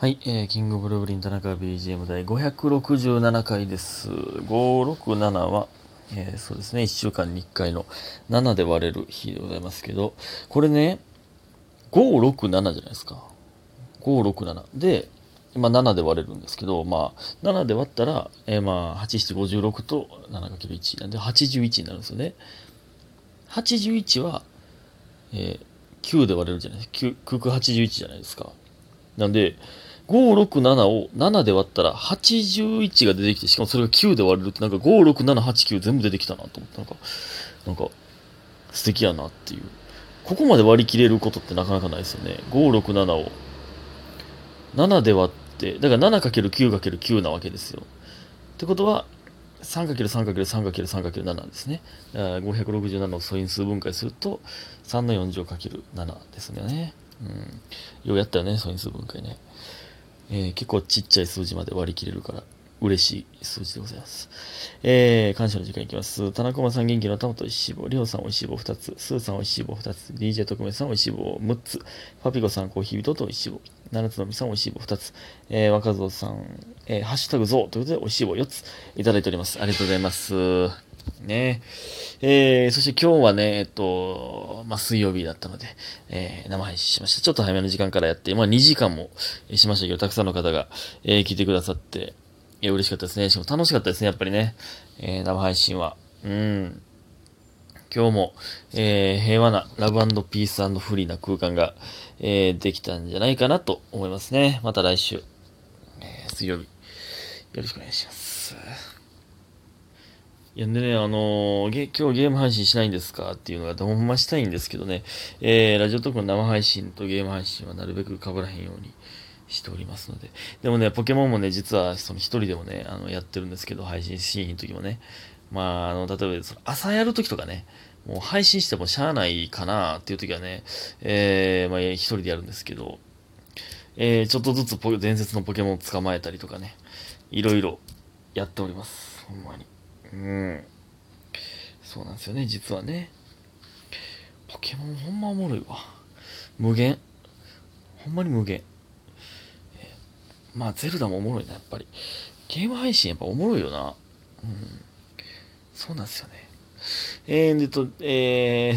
はい、えー、キングブルーブリン田中 BGM 第567回です。567は、えーそうですね、1週間に1回の7で割れる日でございますけど、これね、567じゃないですか。567。で、今7で割れるんですけど、まあ、7で割ったら、えーまあ、8756と 7×1 なんで81になるんですよね。81は、えー9で割れるじゃないですか。9、9 81じゃないですか。なんで、567を7で割ったら81が出てきて、しかもそれが9で割れるって、なんか56789全部出てきたなと思って、なんか、なんか、素敵やなっていう。ここまで割り切れることってなかなかないですよね。567を7で割って、だから 7×9×9 なわけですよ。ってことは、3×3×3×3×7 ですね。だから567を素因数分解すると、3の4乗 ×7 ですね。うん。ようやったよね、素因数分解ね。えー結構ちっちゃい数字まで割り切れるから、嬉しい数字でございます。えー、感謝の時間いきます。田中間さん元気の玉と石棒、りょうさんおいしい棒2つ、スーさんおいしい棒2つ、DJ 特命さんおいしい棒6つ、パピコさんコーヒー人とおいしい棒、七つのみさんおいしい棒2つ、えー、若造さん、えー、ハッシュタグゾウということでおいしい棒4ついただいております。ありがとうございます。ねえー、そして今日はね、えっと、まあ、水曜日だったので、えー、生配信しました。ちょっと早めの時間からやって、まあ、2時間もしましたけど、たくさんの方が、えー聞いてくださって、いや、嬉しかったですね。しかも楽しかったですね、やっぱりね。えー、生配信は。うん。今日も、えー平和なラブピースフリーな空間が、えーできたんじゃないかなと思いますね。また来週、えー水曜日、よろしくお願いします。いや、でね、あのー今日ゲーム配信しないんですかっていうのがどんましたいんですけどね、えーラジオトークの生配信とゲーム配信はなるべく被らへんようにしておりますので。でもね、ポケモンもね、実はその一人でもね、あの、やってるんですけど、配信シーンの時もね。まあ、あの、例えば朝やる時とかね、もう配信してもしゃあないかなっていう時はね、えー、まあ、一人でやるんですけど、えー、ちょっとずつポ伝説のポケモンを捕まえたりとかね、いろいろやっております。ほんまに。うん。そうなんですよね、実はね。ポケモンほんまおもろいわ。無限。ほんまに無限。えーまあ、ゼルダもおもろいな、やっぱり。ゲーム配信やっぱおもろいよな。うん。そうなんですよね。えー、でと、え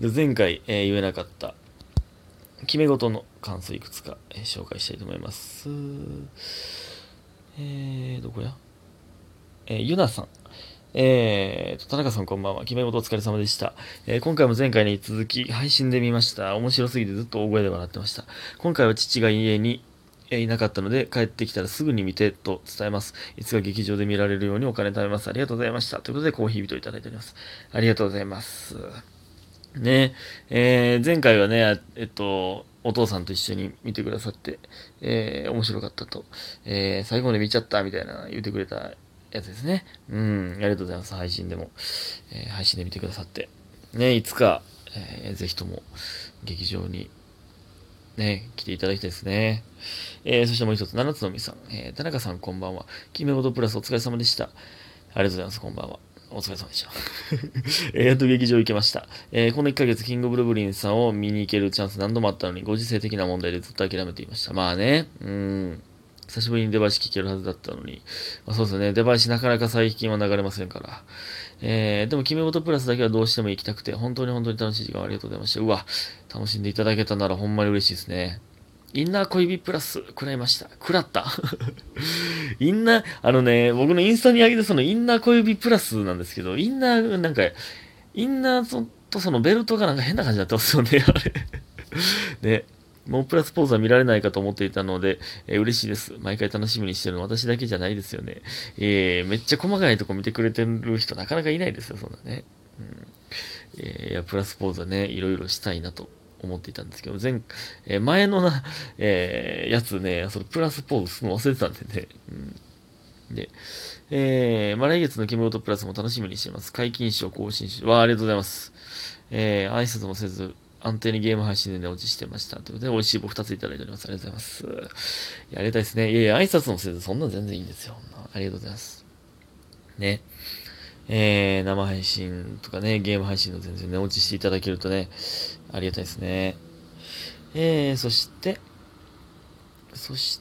ー、前回、えー言えなかった、決め事の感想いくつか、えー紹介したいと思います。えー、どこや？えーゆなさん。えーと、田中さんこんばんは。決め事お疲れ様でした。えー今回も前回に続き配信で見ました。面白すぎてずっと大声で笑ってました。今回は父が家にえいなかったので帰ってきたらすぐに見てと伝えます。いつか劇場で見られるようにお金貯めます。ありがとうございました。ということでコーヒー人いただいております。ありがとうございます。ねえー前回はね、えっと、お父さんと一緒に見てくださって、えー面白かったと、えー最後まで見ちゃったみたいな言ってくれたやつですね。うん、ありがとうございます。配信でも、えー配信で見てくださって。ねいつか、えーぜひとも劇場にね、来ていただきたいですね。えーそしてもう一つ、七つのみさん。えー田中さんこんばんは。決め事プラスお疲れ様でした。ありがとうございます。こんばんは。お疲れ様でした。えーやっと劇場行けました。えーこの1ヶ月、キングブルブリンさんを見に行けるチャンス何度もあったのに、ご時世的な問題でずっと諦めていました。まあね、うん。久しぶりに出囃子聞けるはずだったのに。まあ、そうですね。出囃子なかなか最近は流れませんから。えー、でも、決め事プラスだけはどうしても行きたくて、本当に本当に楽しい時間をありがとうございました。うわ、楽しんでいただけたならほんまに嬉しいですね。インナー恋人プラス、食らいました。食らった。インナー、あのね、僕のインスタに上げたそのインナー恋人プラスなんですけど、インナー、なんか、インナーとそのベルトがなんか変な感じになってますよね、あれ。ね。もうプラスポーズは見られないかと思っていたので、えー嬉しいです。毎回楽しみにしてるの私だけじゃないですよね。えーめっちゃ細かいとこ見てくれてる人なかなかいないですよ、そんなね。うんえーいや、プラスポーズはね、いろいろしたいなと思っていたんですけど、前、えー前のな、えーやつね、そのプラスポーズするの忘れてたんでね。うん、で、えー、まあ、来月のキムロトプラスも楽しみにしています。解禁賞、更新賞。わあ、ありがとうございます。えー、挨拶もせず、安定にゲーム配信で寝落ちしてました。ということで、美味しい棒2ついただいております。ありがとうございます。いや、ありがたいですね。いやいや、挨拶もせず、そんな全然いいんですよ。ありがとうございます。ね。えー、生配信とかね、ゲーム配信の全然寝落ちしていただけるとね、ありがたいですね。えー、そして、そし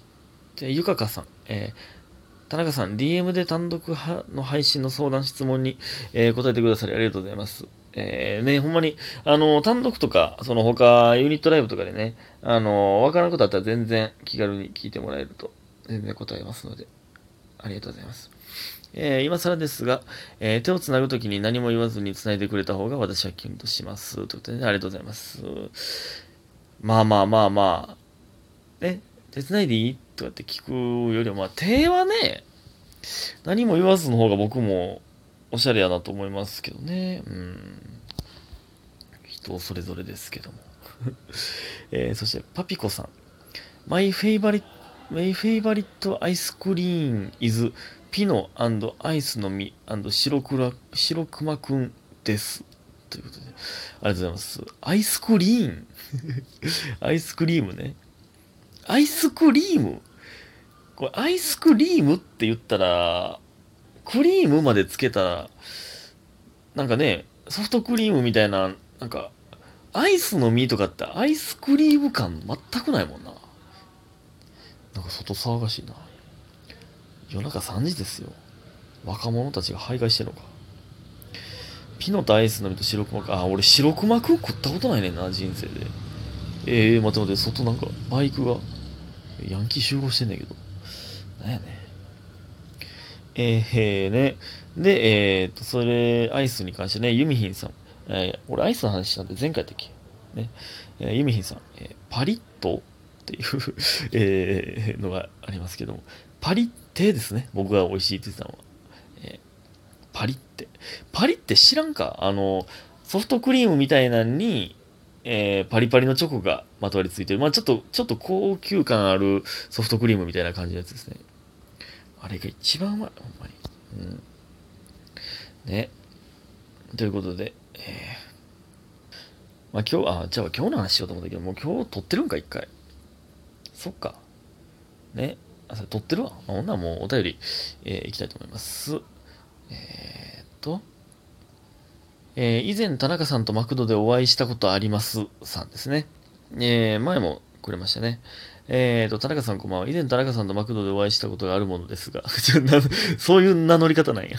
て、ゆかかさん、えー、田中さん、DM で単独の配信の相談質問に、えー、答えてくださりありがとうございます。えー、ね、ほんまに、あの、単独とか、その他、ユニットライブとかでね、あの、わからんことあったら全然気軽に聞いてもらえると、全然答えますので、ありがとうございます。えー、今更ですが、えー、手を繋ぐときに何も言わずに繋いでくれた方が私はキュンとします。ということで、ね、ありがとうございます。まあまあまあまあ、ね、手繋いでいい？とかって聞くよりも、まあ、手はね、何も言わずの方が僕もおしゃれやなと思いますけどね。うん。人それぞれですけども。えー、そして、パピコさん。My favorite, my favorite ice cream is ピノアイスの実白黒白熊くんです。ということで、ありがとうございます。アイスクリーンアイスクリームね。アイスクリームこれ、アイスクリームって言ったら、クリームまでつけたら、なんかね、ソフトクリームみたいな、なんか、アイスの実とかってアイスクリーム感全くないもんな。なんか外騒がしいな。夜中3時ですよ。若者たちが徘徊してるのか。ピノとアイスの実と白熊か。あ、俺白熊く食ったことないねんな、人生で。ええー、待って待って、外なんかバイクが、ヤンキー集合してんねんけど。なんやねえー、えー、ね。で、えー、っと、それ、アイスに関してね、ユミヒンさん。えー、俺アイスの話したんで前回だっけね。えー、ユミヒンさん、えー、パリッとっていう えー、のがありますけども、パリッテですね。僕が美味しいって言ってたのは。えー、パリって。パリって知らんか？あの、ソフトクリームみたいなのに、えー、パリパリのチョコがまとわりついてる。まあちょっと、ちょっと高級感あるソフトクリームみたいな感じのやつですね。あれが一番うまい、ほんまに。うん。ね。ということで、えー、まあ今日、あ、じゃあ今日の話しようと思ったけど、もう今日撮ってるんか、一回。そっか。ね。あ、それ撮ってるわ。まあ、女はもうお便り、えー、いきたいと思います。えー、っと、えー、以前田中さんとマクドでお会いしたことありますさんですね。えー、前もくれましたね。えーと、田中さんこんばんは。以前田中さんとマクドでお会いしたことがあるものですが、そういう名乗り方なんや。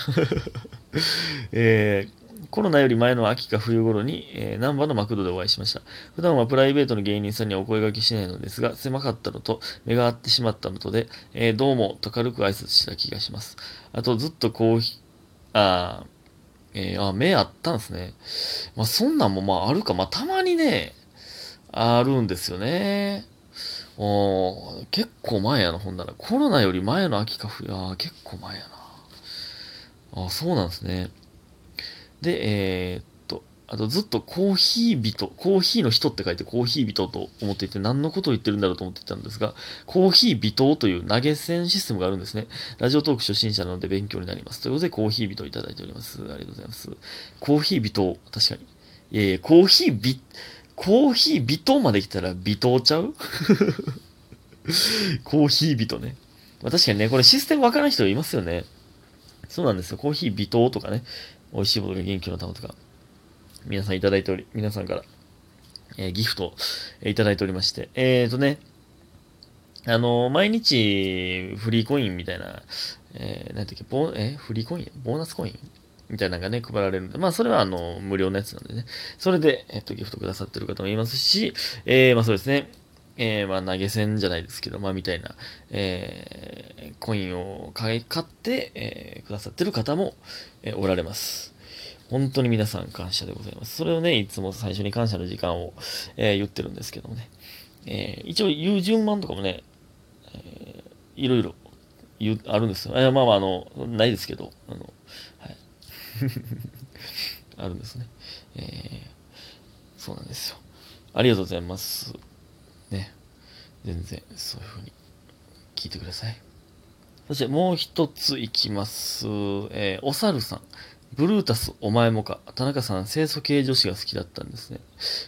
えー、コロナより前の秋か冬頃に、えー、南波のマクドでお会いしました。普段はプライベートの芸人さんにはお声掛けしないのですが、狭かったのと目が合ってしまったのとで、えー、どうもと軽く挨拶した気がします。あと、ずっとコーヒー、あえー、あ、目あったんですね。まあ、そんなんもまああるか。まあ、たまにね、あるんですよね。お結構前やな、ほんなら。コロナより前の秋か冬、ああ結構前やな。あそうなんですね。で、えー、っと、あとずっとコーヒー人、コーヒーの人って書いてコーヒー人と思っていて何のことを言ってるんだろうと思っていたんですが、コーヒー人という投げ銭システムがあるんですね。ラジオトーク初心者なので勉強になります。ということでコーヒー人をいただいております。ありがとうございます。コーヒー人、確かに。いやいや、コーヒービ、コーヒー人まで来たら微糖ちゃう？コーヒー人ね。まあ、確かにね、これシステムわからない人いますよね。そうなんですよ。コーヒー微糖とかね。美味しいものが元気の玉とか、皆さんいただいており、皆さんから、えー、ギフト、えー、いただいておりまして、えーとね、あのー、毎日、フリーコインみたいな、えー、なんていうか、ボえフリーコイン？ボーナスコイン？みたいなのがね、配られるんで、まあ、それは、あの、無料のやつなんでね、それで、えっ、と、ギフトくださってる方もいますし、えー、まあ、そうですね、えー、まあ、投げ銭じゃないですけど、まあ、みたいな、えー、コインを買い、買って、えー、くださってる方も、えおられます。本当に皆さん感謝でございます。それをね、いつも最初に感謝の時間を、え言ってるんですけどもね。え一応言う順番とかもね、えーいろいろ、あるんですよ。えまあまあ、あの、ないですけど、あの、あるんですね。えー、そうなんですよ。ありがとうございます。ね。全然、そういう風に聞いてください。そしてもう一ついきます。えー、お猿さん。ブルータスお前もか。田中さん、清楚系女子が好きだったんですね。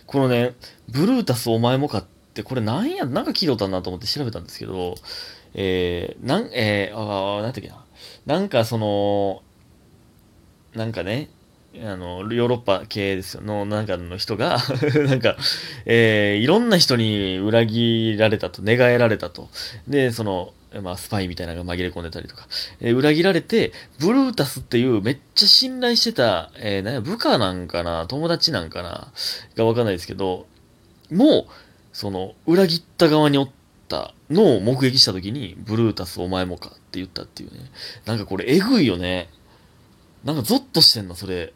このね、ブルータスお前もかって、これなんや、なんか聞いたことあるなと思って調べたんですけど、えー、なん、えー、あ、なんていうかな。なんかその、なんかね、あの、ヨーロッパ系ですよ、の、なんかの人が なんか、えー、いろんな人に裏切られたと、寝返られたと。で、その、まあ、スパイみたいなのが紛れ込んでたりとか、えー、裏切られて、ブルータスっていうめっちゃ信頼してた、えー、なや、部下なんかな、友達なんかな、がわかんないですけど、もう、その、裏切った側におったのを目撃した時に、ブルータスお前もかって言ったっていうね。なんかこれ、えぐいよね。なんかゾッとしてんな、それ。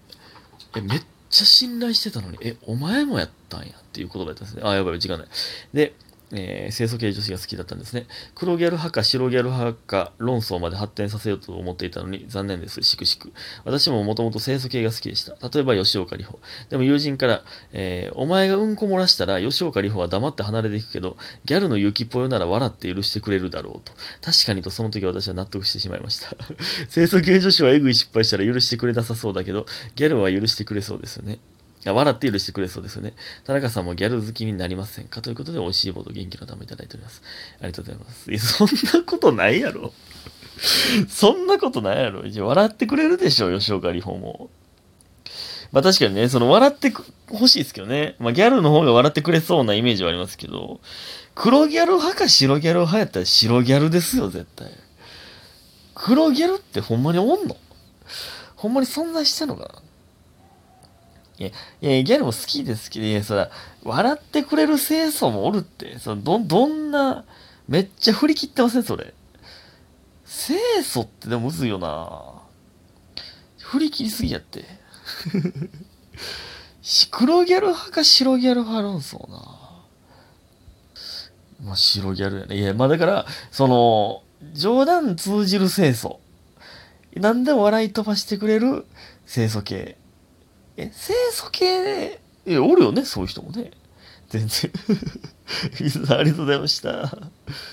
え、めっちゃ信頼してたのに、え、お前もやったんやっていう言葉やったんですね。あ、やばい、時間ない。で、えー、清楚系女子が好きだったんですね。黒ギャル派か白ギャル派か論争まで発展させようと思っていたのに残念です。しくしく。私ももともと清楚系が好きでした。例えば吉岡里帆。でも友人から、えー、お前がうんこ漏らしたら吉岡里帆は黙って離れていくけど、ギャルの雪っぽよなら笑って許してくれるだろうと。確かにとその時私は納得してしまいました。清楚系女子はエグい失敗したら許してくれなさそうだけど、ギャルは許してくれそうですよね。笑って許してくれそうですよね。田中さんもギャル好きになりませんかということで、美味しいボード元気のためいただいております。ありがとうございます。いや、そんなことないやろ。そんなことないやろ。笑ってくれるでしょ、吉岡里帆も。まあ確かにね、その笑ってほしいですけどね。まあギャルの方が笑ってくれそうなイメージはありますけど、黒ギャル派か白ギャル派やったら白ギャルですよ、絶対。黒ギャルってほんまにおんの？ほんまに存在してんのかな？いや、いや、ギャルも好きですけど、いや、そら、笑ってくれる清楚もおるって、そのど、どんな、めっちゃ振り切ってません、それ。清楚ってでもむずいよな振り切りすぎやって。黒ギャル派か白ギャル派論争なまあ、白ギャルやね。いや、まあだから、その、冗談通じる清楚。何でも笑い飛ばしてくれる清楚系。え、清楚系で、え、おるよね、そういう人もね。全然。ありがとうございました。